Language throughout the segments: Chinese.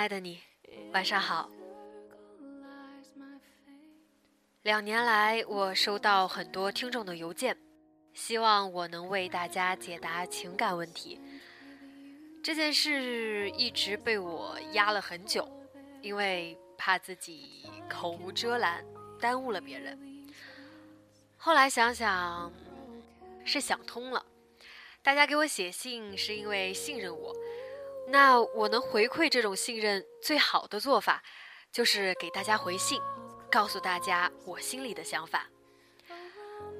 爱的你，晚上好。两年来，我收到很多听众的邮件，希望我能为大家解答情感问题。这件事一直被我压了很久，因为怕自己口无遮拦，耽误了别人。后来想想，是想通了。大家给我写信是因为信任我。那我能回馈这种信任最好的做法，就是给大家回信，告诉大家我心里的想法。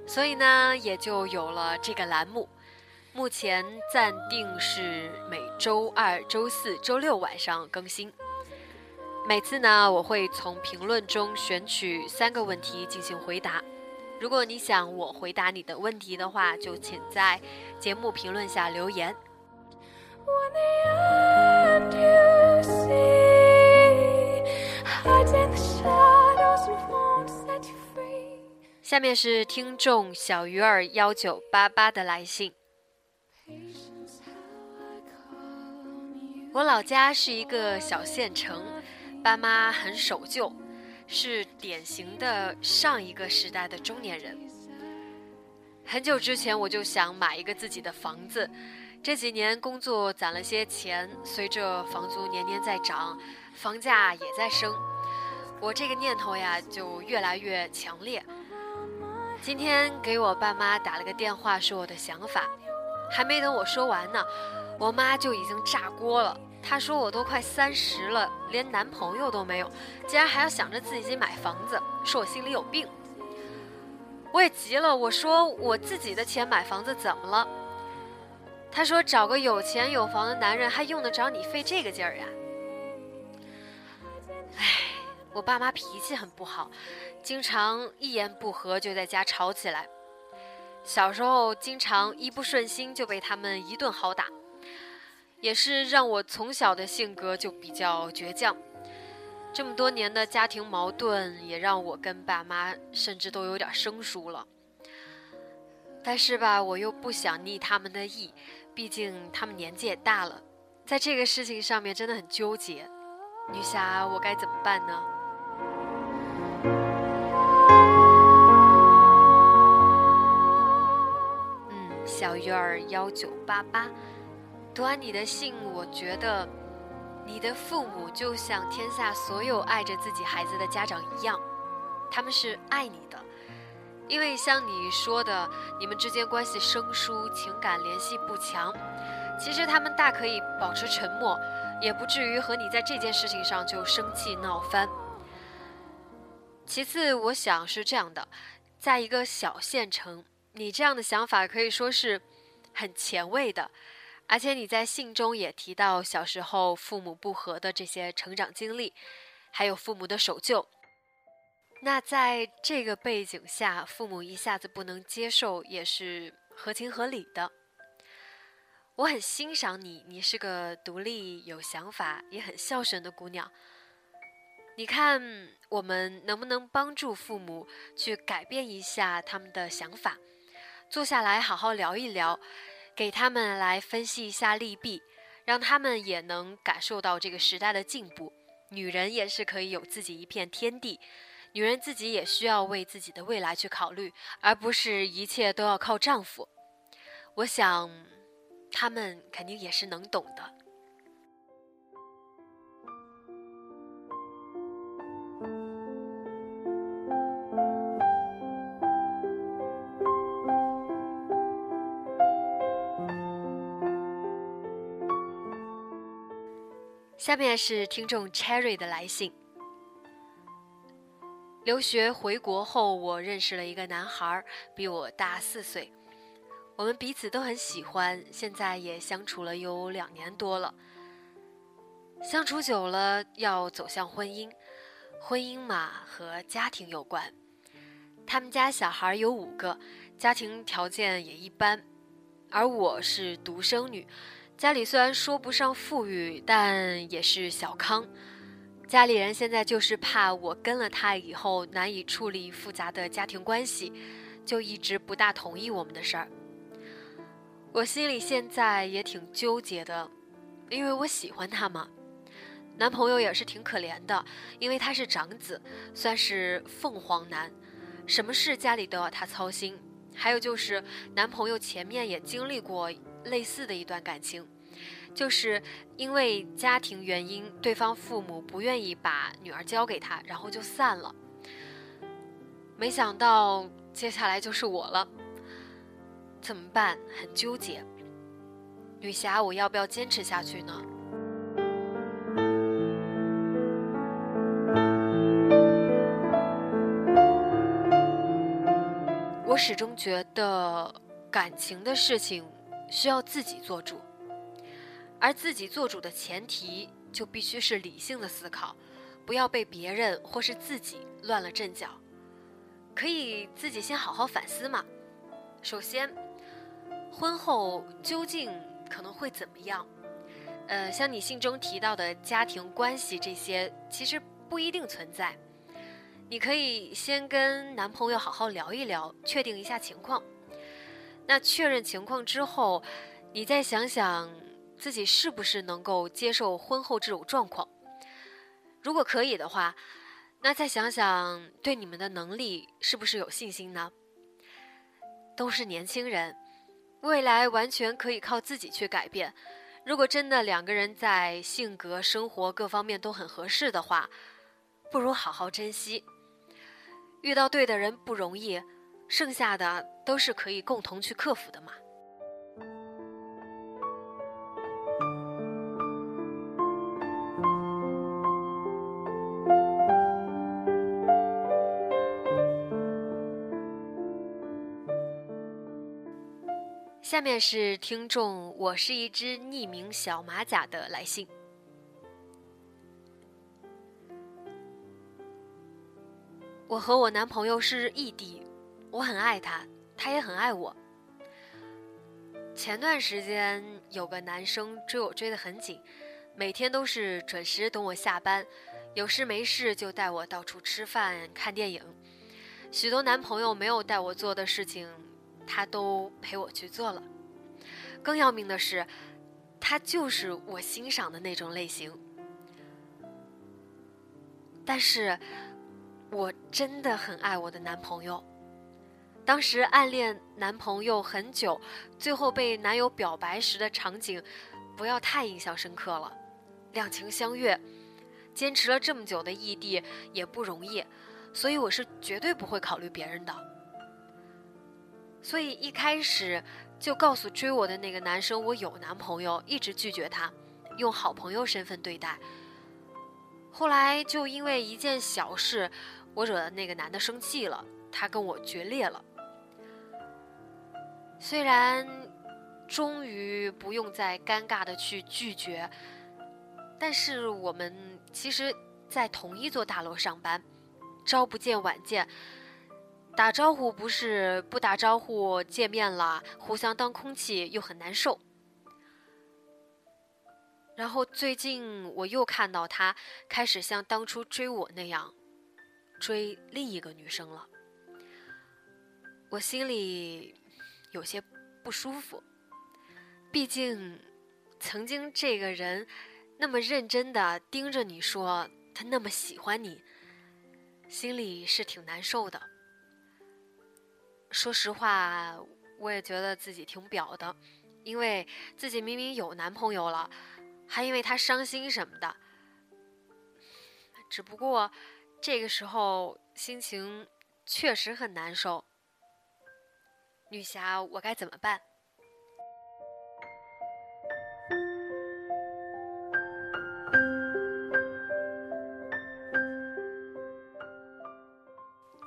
所以呢，也就有了这个栏目。目前暂定是每周二、周四周六晚上更新。每次呢，我会从评论中选取三个问题进行回答。如果你想我回答你的问题的话，就请在节目评论下留言。下面是听众小鱼儿幺九八八的来信。我老家是一个小县城，爸妈很守旧，是典型的上一个时代的中年人。很久之前我就想买一个自己的房子。这几年工作攒了些钱，随着房租年年在涨，房价也在升，我这个念头呀就越来越强烈。今天给我爸妈打了个电话，说我的想法，还没等我说完呢，我妈就已经炸锅了。她说我都快三十了，连男朋友都没有，竟然还要想着自己买房子，说我心里有病。我也急了，我说我自己的钱买房子怎么了？他说：“找个有钱有房的男人，还用得着你费这个劲儿呀？”哎，我爸妈脾气很不好，经常一言不合就在家吵起来。小时候经常一不顺心就被他们一顿好打，也是让我从小的性格就比较倔强。这么多年的家庭矛盾，也让我跟爸妈甚至都有点生疏了。但是吧，我又不想逆他们的意。毕竟他们年纪也大了，在这个事情上面真的很纠结。女侠，我该怎么办呢？嗯，小鱼儿幺九八八，读完你的信，我觉得你的父母就像天下所有爱着自己孩子的家长一样，他们是爱你的。因为像你说的，你们之间关系生疏，情感联系不强，其实他们大可以保持沉默，也不至于和你在这件事情上就生气闹翻。其次，我想是这样的，在一个小县城，你这样的想法可以说是很前卫的，而且你在信中也提到小时候父母不和的这些成长经历，还有父母的守旧。那在这个背景下，父母一下子不能接受，也是合情合理的。我很欣赏你，你是个独立、有想法、也很孝顺的姑娘。你看，我们能不能帮助父母去改变一下他们的想法？坐下来好好聊一聊，给他们来分析一下利弊，让他们也能感受到这个时代的进步。女人也是可以有自己一片天地。女人自己也需要为自己的未来去考虑，而不是一切都要靠丈夫。我想，他们肯定也是能懂的。下面是听众 Cherry 的来信。留学回国后，我认识了一个男孩，比我大四岁。我们彼此都很喜欢，现在也相处了有两年多了。相处久了，要走向婚姻，婚姻嘛和家庭有关。他们家小孩有五个，家庭条件也一般，而我是独生女。家里虽然说不上富裕，但也是小康。家里人现在就是怕我跟了他以后难以处理复杂的家庭关系，就一直不大同意我们的事儿。我心里现在也挺纠结的，因为我喜欢他嘛。男朋友也是挺可怜的，因为他是长子，算是凤凰男，什么事家里都要他操心。还有就是男朋友前面也经历过。类似的一段感情，就是因为家庭原因，对方父母不愿意把女儿交给他，然后就散了。没想到接下来就是我了，怎么办？很纠结。女侠，我要不要坚持下去呢？我始终觉得感情的事情。需要自己做主，而自己做主的前提就必须是理性的思考，不要被别人或是自己乱了阵脚。可以自己先好好反思嘛。首先，婚后究竟可能会怎么样？呃，像你信中提到的家庭关系这些，其实不一定存在。你可以先跟男朋友好好聊一聊，确定一下情况。那确认情况之后，你再想想自己是不是能够接受婚后这种状况。如果可以的话，那再想想对你们的能力是不是有信心呢？都是年轻人，未来完全可以靠自己去改变。如果真的两个人在性格、生活各方面都很合适的话，不如好好珍惜。遇到对的人不容易。剩下的都是可以共同去克服的嘛。下面是听众，我是一只匿名小马甲的来信。我和我男朋友是异地。我很爱他，他也很爱我。前段时间有个男生追我追得很紧，每天都是准时等我下班，有事没事就带我到处吃饭、看电影，许多男朋友没有带我做的事情，他都陪我去做了。更要命的是，他就是我欣赏的那种类型。但是，我真的很爱我的男朋友。当时暗恋男朋友很久，最后被男友表白时的场景，不要太印象深刻了。两情相悦，坚持了这么久的异地也不容易，所以我是绝对不会考虑别人的。所以一开始就告诉追我的那个男生我有男朋友，一直拒绝他，用好朋友身份对待。后来就因为一件小事，我惹那个男的生气了，他跟我决裂了。虽然终于不用再尴尬的去拒绝，但是我们其实，在同一座大楼上班，朝不见晚见，打招呼不是不打招呼，见面了互相当空气又很难受。然后最近我又看到他开始像当初追我那样追另一个女生了，我心里。有些不舒服，毕竟曾经这个人那么认真的盯着你说他那么喜欢你，心里是挺难受的。说实话，我也觉得自己挺表的，因为自己明明有男朋友了，还因为他伤心什么的。只不过这个时候心情确实很难受。女侠，我该怎么办？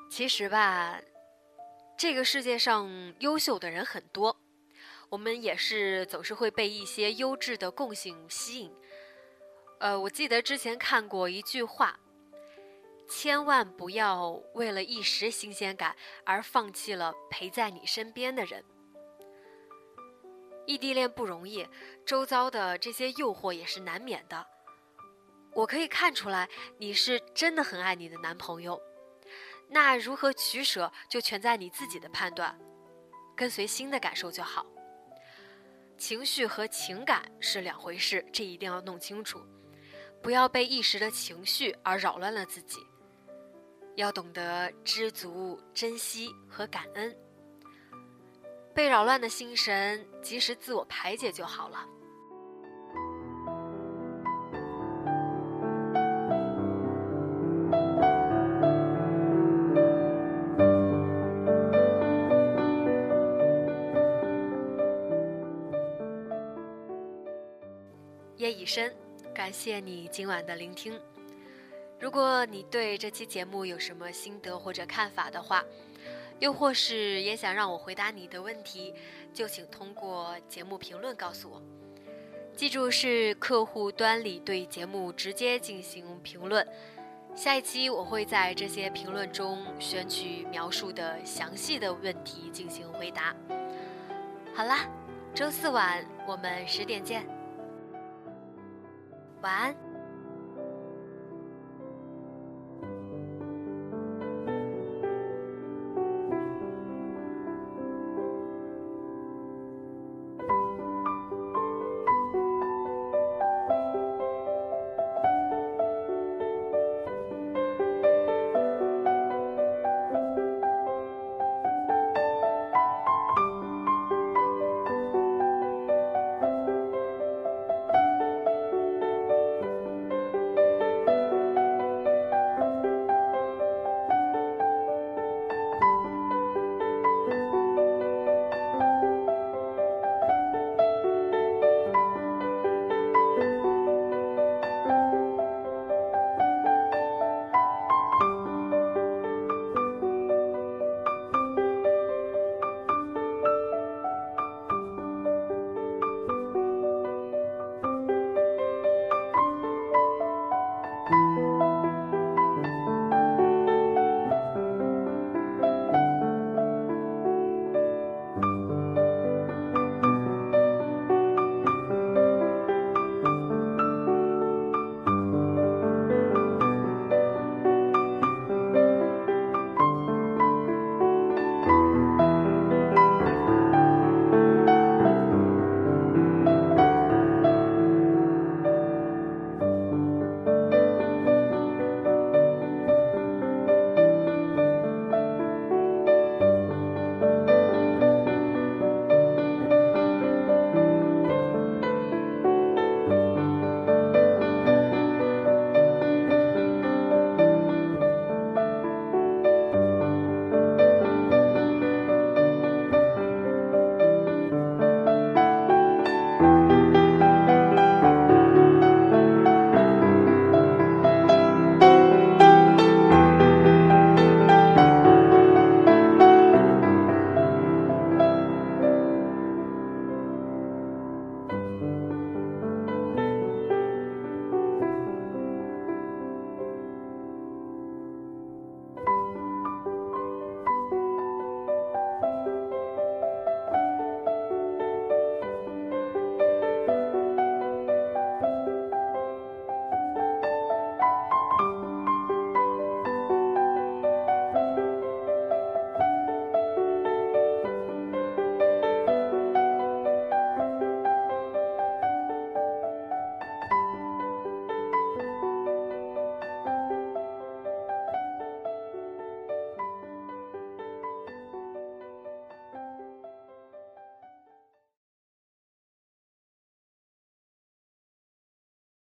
其实吧，这个世界上优秀的人很多，我们也是总是会被一些优质的共性吸引。呃，我记得之前看过一句话：千万不要为了一时新鲜感而放弃了陪在你身边的人。异地恋不容易，周遭的这些诱惑也是难免的。我可以看出来，你是真的很爱你的男朋友。那如何取舍，就全在你自己的判断，跟随心的感受就好。情绪和情感是两回事，这一定要弄清楚，不要被一时的情绪而扰乱了自己。要懂得知足、珍惜和感恩。被扰乱的心神，及时自我排解就好了。夜已深，感谢你今晚的聆听。如果你对这期节目有什么心得或者看法的话，又或是也想让我回答你的问题，就请通过节目评论告诉我。记住是客户端里对节目直接进行评论。下一期我会在这些评论中选取描述的详细的问题进行回答。好啦，周四晚我们十点见。晚安。